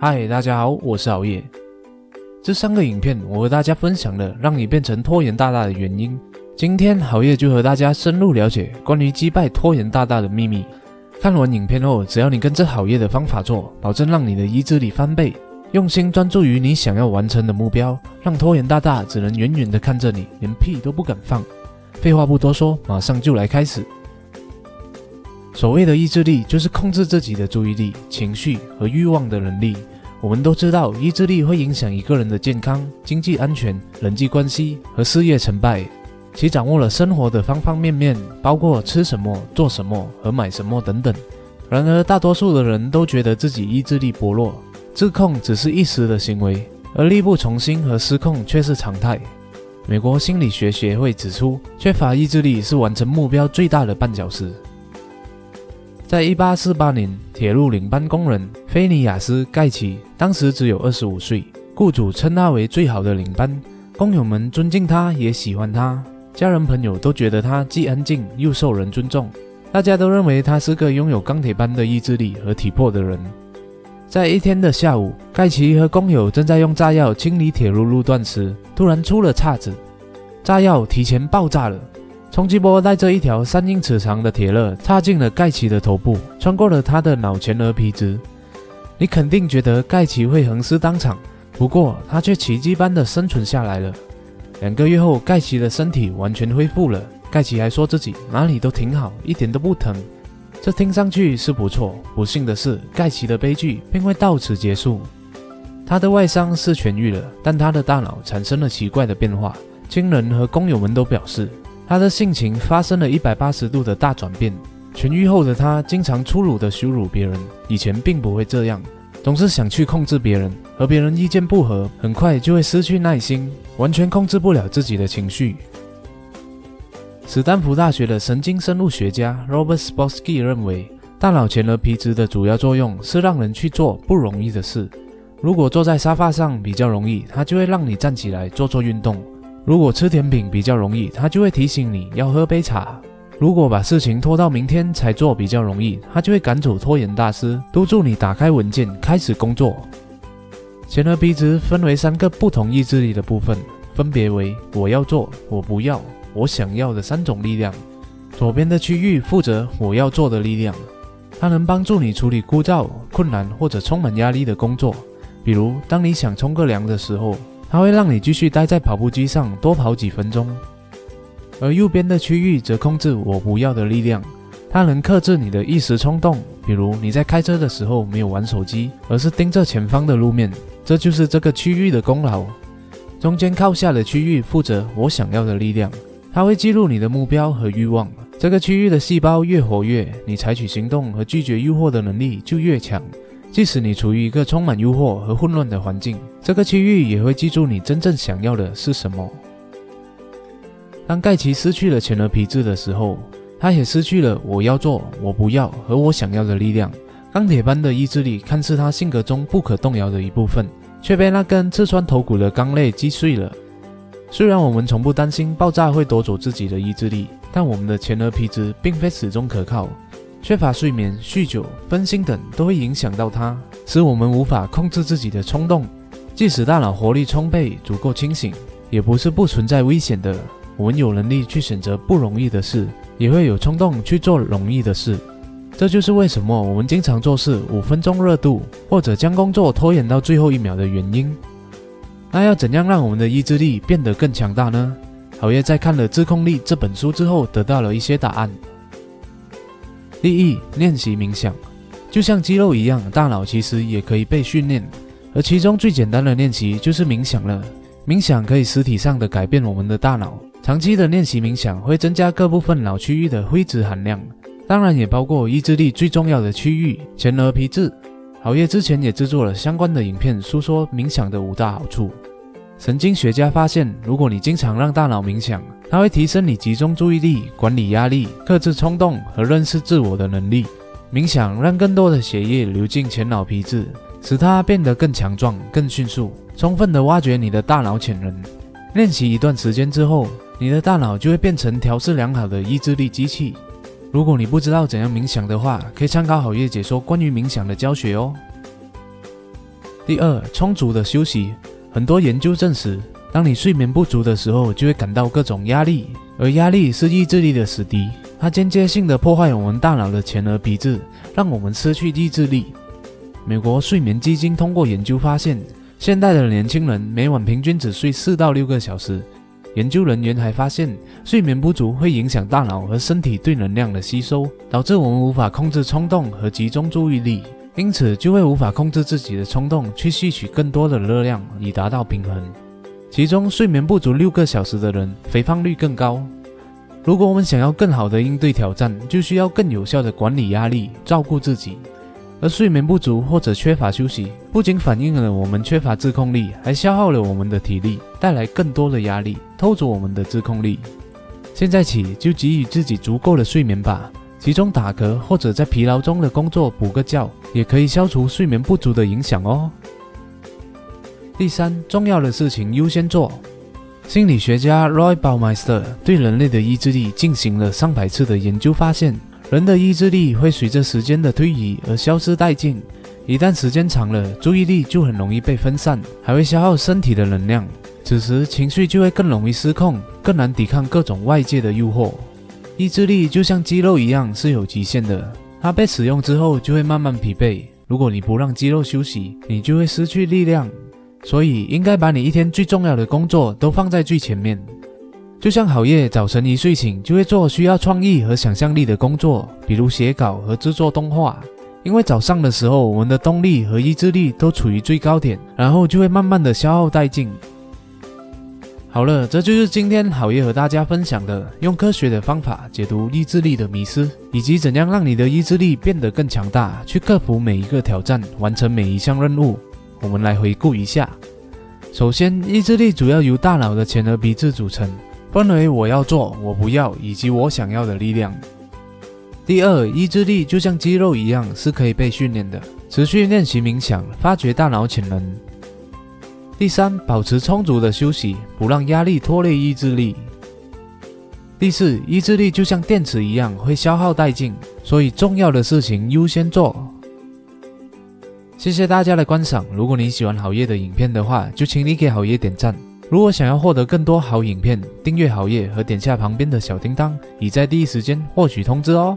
嗨，大家好，我是熬夜。这三个影片我和大家分享了让你变成拖延大大的原因。今天熬夜就和大家深入了解关于击败拖延大大的秘密。看完影片后，只要你跟着熬夜的方法做，保证让你的意志力翻倍，用心专注于你想要完成的目标，让拖延大大只能远远的看着你，连屁都不敢放。废话不多说，马上就来开始。所谓的意志力，就是控制自己的注意力、情绪和欲望的能力。我们都知道，意志力会影响一个人的健康、经济安全、人际关系和事业成败。其掌握了生活的方方面面，包括吃什么、做什么和买什么等等。然而，大多数的人都觉得自己意志力薄弱，自控只是一时的行为，而力不从心和失控却是常态。美国心理学协会指出，缺乏意志力是完成目标最大的绊脚石。在一八四八年，铁路领班工人菲尼亚斯·盖奇当时只有二十五岁，雇主称他为最好的领班，工友们尊敬他，也喜欢他，家人朋友都觉得他既安静又受人尊重，大家都认为他是个拥有钢铁般的意志力和体魄的人。在一天的下午，盖奇和工友正在用炸药清理铁路路段时，突然出了岔子，炸药提前爆炸了。冲击波带着一条三英尺长的铁勒插进了盖奇的头部，穿过了他的脑前额皮质。你肯定觉得盖奇会横尸当场，不过他却奇迹般的生存下来了。两个月后，盖奇的身体完全恢复了。盖奇还说自己哪里都挺好，一点都不疼。这听上去是不错，不幸的是，盖奇的悲剧并未到此结束。他的外伤是痊愈了，但他的大脑产生了奇怪的变化。亲人和工友们都表示，他的性情发生了一百八十度的大转变。痊愈后的他，经常粗鲁地羞辱别人，以前并不会这样，总是想去控制别人，和别人意见不合，很快就会失去耐心，完全控制不了自己的情绪。斯坦福大学的神经生物学家 Robert Spolsky 认为，大脑前额皮质的主要作用是让人去做不容易的事。如果坐在沙发上比较容易，它就会让你站起来做做运动；如果吃甜品比较容易，他就会提醒你要喝杯茶；如果把事情拖到明天才做比较容易，他就会赶走拖延大师，督促你打开文件开始工作。前额皮质分为三个不同意志力的部分，分别为我要做、我不要。我想要的三种力量，左边的区域负责我要做的力量，它能帮助你处理枯燥、困难或者充满压力的工作。比如，当你想冲个凉的时候，它会让你继续待在跑步机上多跑几分钟。而右边的区域则控制我不要的力量，它能克制你的一时冲动，比如你在开车的时候没有玩手机，而是盯着前方的路面，这就是这个区域的功劳。中间靠下的区域负责我想要的力量。它会记录你的目标和欲望。这个区域的细胞越活跃，你采取行动和拒绝诱惑的能力就越强。即使你处于一个充满诱惑和混乱的环境，这个区域也会记住你真正想要的是什么。当盖奇失去了前额皮质的时候，他也失去了我要做、我不要和我想要的力量。钢铁般的意志力看似他性格中不可动摇的一部分，却被那根刺穿头骨的钢肋击碎了。虽然我们从不担心爆炸会夺走自己的意志力，但我们的前额皮质并非始终可靠。缺乏睡眠、酗酒、分心等都会影响到它，使我们无法控制自己的冲动。即使大脑活力充沛、足够清醒，也不是不存在危险的。我们有能力去选择不容易的事，也会有冲动去做容易的事。这就是为什么我们经常做事五分钟热度，或者将工作拖延到最后一秒的原因。那要怎样让我们的意志力变得更强大呢？好夜在看了《自控力》这本书之后，得到了一些答案。第一，练习冥想，就像肌肉一样，大脑其实也可以被训练，而其中最简单的练习就是冥想了。冥想可以实体上的改变我们的大脑，长期的练习冥想会增加各部分脑区域的灰质含量，当然也包括意志力最重要的区域——前额皮质。好夜之前也制作了相关的影片，诉说冥想的五大好处。神经学家发现，如果你经常让大脑冥想，它会提升你集中注意力、管理压力、克制冲动和认识自我的能力。冥想让更多的血液流进前脑皮质，使它变得更强壮、更迅速，充分地挖掘你的大脑潜能。练习一段时间之后，你的大脑就会变成调试良好的意志力机器。如果你不知道怎样冥想的话，可以参考好夜解说关于冥想的教学哦。第二，充足的休息。很多研究证实，当你睡眠不足的时候，就会感到各种压力，而压力是意志力的死敌，它间接性的破坏我们大脑的前额皮质，让我们失去意志力。美国睡眠基金通过研究发现，现代的年轻人每晚平均只睡四到六个小时。研究人员还发现，睡眠不足会影响大脑和身体对能量的吸收，导致我们无法控制冲动和集中注意力。因此，就会无法控制自己的冲动，去吸取更多的热量，以达到平衡。其中，睡眠不足六个小时的人，肥胖率更高。如果我们想要更好的应对挑战，就需要更有效的管理压力，照顾自己。而睡眠不足或者缺乏休息，不仅反映了我们缺乏自控力，还消耗了我们的体力，带来更多的压力，偷走我们的自控力。现在起，就给予自己足够的睡眠吧。其中打嗝或者在疲劳中的工作补个觉，也可以消除睡眠不足的影响哦。第三，重要的事情优先做。心理学家 Roy Baumeister 对人类的意志力进行了上百次的研究，发现人的意志力会随着时间的推移而消失殆尽。一旦时间长了，注意力就很容易被分散，还会消耗身体的能量。此时情绪就会更容易失控，更难抵抗各种外界的诱惑。意志力就像肌肉一样是有极限的，它被使用之后就会慢慢疲惫。如果你不让肌肉休息，你就会失去力量。所以应该把你一天最重要的工作都放在最前面。就像好夜早晨一睡醒就会做需要创意和想象力的工作，比如写稿和制作动画。因为早上的时候我们的动力和意志力都处于最高点，然后就会慢慢的消耗殆尽。好了，这就是今天好业和大家分享的，用科学的方法解读意志力的迷失，以及怎样让你的意志力变得更强大，去克服每一个挑战，完成每一项任务。我们来回顾一下。首先，意志力主要由大脑的前额皮质组成，分为我要做、我不要以及我想要的力量。第二，意志力就像肌肉一样，是可以被训练的，持续练习冥想，发掘大脑潜能。第三，保持充足的休息，不让压力拖累意志力。第四，意志力就像电池一样会消耗殆尽，所以重要的事情优先做。谢谢大家的观赏，如果你喜欢好夜的影片的话，就请你给好夜点赞。如果想要获得更多好影片，订阅好夜和点下旁边的小叮当，以在第一时间获取通知哦。